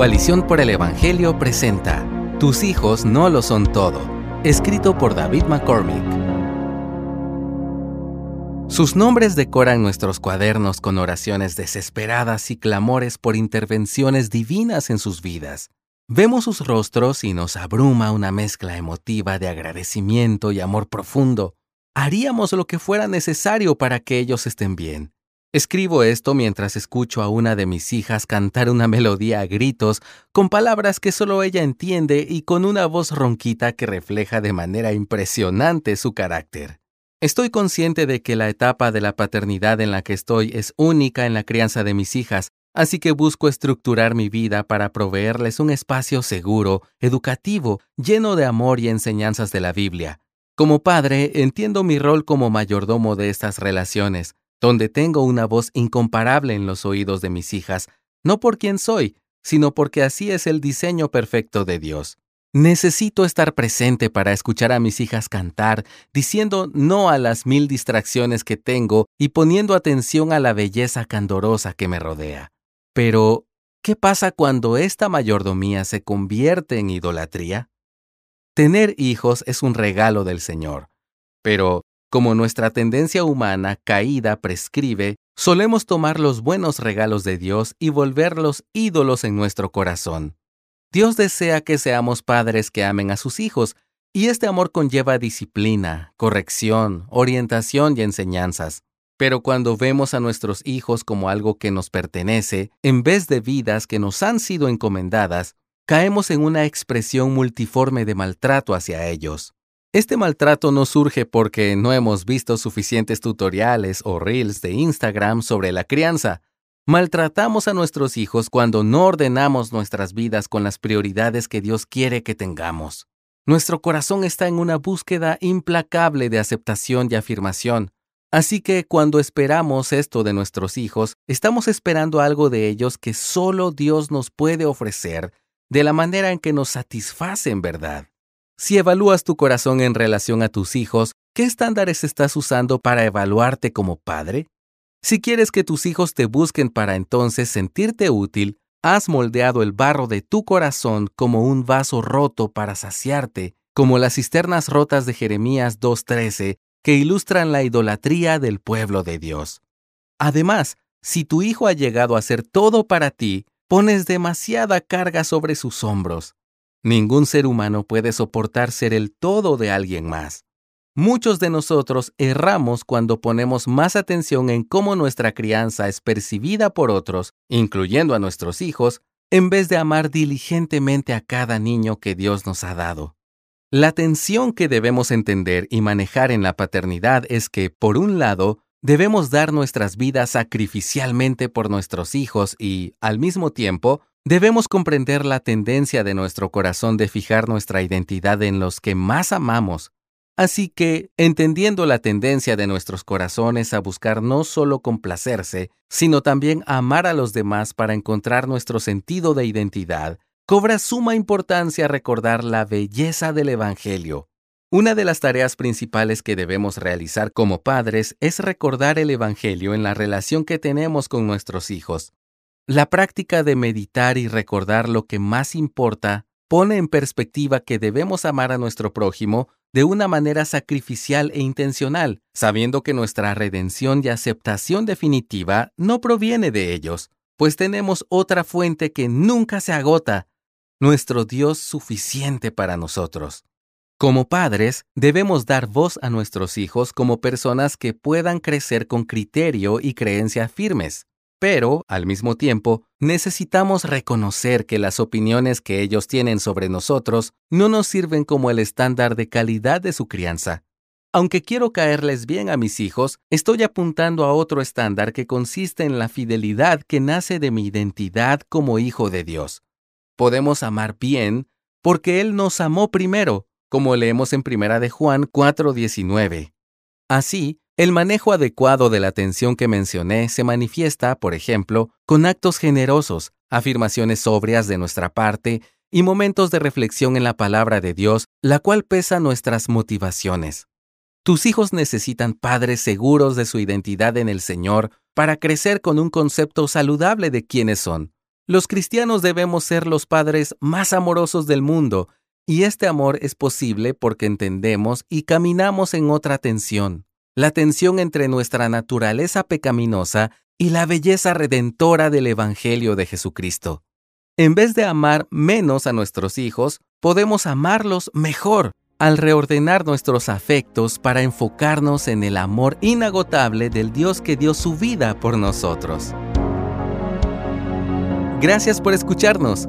Coalición por el Evangelio presenta Tus hijos no lo son todo, escrito por David McCormick. Sus nombres decoran nuestros cuadernos con oraciones desesperadas y clamores por intervenciones divinas en sus vidas. Vemos sus rostros y nos abruma una mezcla emotiva de agradecimiento y amor profundo. Haríamos lo que fuera necesario para que ellos estén bien. Escribo esto mientras escucho a una de mis hijas cantar una melodía a gritos, con palabras que solo ella entiende y con una voz ronquita que refleja de manera impresionante su carácter. Estoy consciente de que la etapa de la paternidad en la que estoy es única en la crianza de mis hijas, así que busco estructurar mi vida para proveerles un espacio seguro, educativo, lleno de amor y enseñanzas de la Biblia. Como padre, entiendo mi rol como mayordomo de estas relaciones donde tengo una voz incomparable en los oídos de mis hijas, no por quien soy, sino porque así es el diseño perfecto de Dios. Necesito estar presente para escuchar a mis hijas cantar, diciendo no a las mil distracciones que tengo y poniendo atención a la belleza candorosa que me rodea. Pero, ¿qué pasa cuando esta mayordomía se convierte en idolatría? Tener hijos es un regalo del Señor, pero como nuestra tendencia humana caída prescribe, solemos tomar los buenos regalos de Dios y volverlos ídolos en nuestro corazón. Dios desea que seamos padres que amen a sus hijos, y este amor conlleva disciplina, corrección, orientación y enseñanzas. Pero cuando vemos a nuestros hijos como algo que nos pertenece, en vez de vidas que nos han sido encomendadas, caemos en una expresión multiforme de maltrato hacia ellos. Este maltrato no surge porque no hemos visto suficientes tutoriales o reels de Instagram sobre la crianza. Maltratamos a nuestros hijos cuando no ordenamos nuestras vidas con las prioridades que Dios quiere que tengamos. Nuestro corazón está en una búsqueda implacable de aceptación y afirmación. Así que cuando esperamos esto de nuestros hijos, estamos esperando algo de ellos que solo Dios nos puede ofrecer de la manera en que nos satisface en verdad. Si evalúas tu corazón en relación a tus hijos, ¿qué estándares estás usando para evaluarte como padre? Si quieres que tus hijos te busquen para entonces sentirte útil, has moldeado el barro de tu corazón como un vaso roto para saciarte, como las cisternas rotas de Jeremías 2.13, que ilustran la idolatría del pueblo de Dios. Además, si tu hijo ha llegado a ser todo para ti, pones demasiada carga sobre sus hombros. Ningún ser humano puede soportar ser el todo de alguien más. Muchos de nosotros erramos cuando ponemos más atención en cómo nuestra crianza es percibida por otros, incluyendo a nuestros hijos, en vez de amar diligentemente a cada niño que Dios nos ha dado. La tensión que debemos entender y manejar en la paternidad es que, por un lado, debemos dar nuestras vidas sacrificialmente por nuestros hijos y, al mismo tiempo, Debemos comprender la tendencia de nuestro corazón de fijar nuestra identidad en los que más amamos. Así que, entendiendo la tendencia de nuestros corazones a buscar no solo complacerse, sino también amar a los demás para encontrar nuestro sentido de identidad, cobra suma importancia recordar la belleza del Evangelio. Una de las tareas principales que debemos realizar como padres es recordar el Evangelio en la relación que tenemos con nuestros hijos. La práctica de meditar y recordar lo que más importa pone en perspectiva que debemos amar a nuestro prójimo de una manera sacrificial e intencional, sabiendo que nuestra redención y aceptación definitiva no proviene de ellos, pues tenemos otra fuente que nunca se agota, nuestro Dios suficiente para nosotros. Como padres, debemos dar voz a nuestros hijos como personas que puedan crecer con criterio y creencias firmes. Pero, al mismo tiempo, necesitamos reconocer que las opiniones que ellos tienen sobre nosotros no nos sirven como el estándar de calidad de su crianza. Aunque quiero caerles bien a mis hijos, estoy apuntando a otro estándar que consiste en la fidelidad que nace de mi identidad como hijo de Dios. Podemos amar bien porque Él nos amó primero, como leemos en Primera de Juan 4:19. Así, el manejo adecuado de la atención que mencioné se manifiesta, por ejemplo, con actos generosos, afirmaciones sobrias de nuestra parte y momentos de reflexión en la palabra de Dios, la cual pesa nuestras motivaciones. Tus hijos necesitan padres seguros de su identidad en el Señor para crecer con un concepto saludable de quiénes son. Los cristianos debemos ser los padres más amorosos del mundo, y este amor es posible porque entendemos y caminamos en otra tensión, la tensión entre nuestra naturaleza pecaminosa y la belleza redentora del Evangelio de Jesucristo. En vez de amar menos a nuestros hijos, podemos amarlos mejor al reordenar nuestros afectos para enfocarnos en el amor inagotable del Dios que dio su vida por nosotros. Gracias por escucharnos.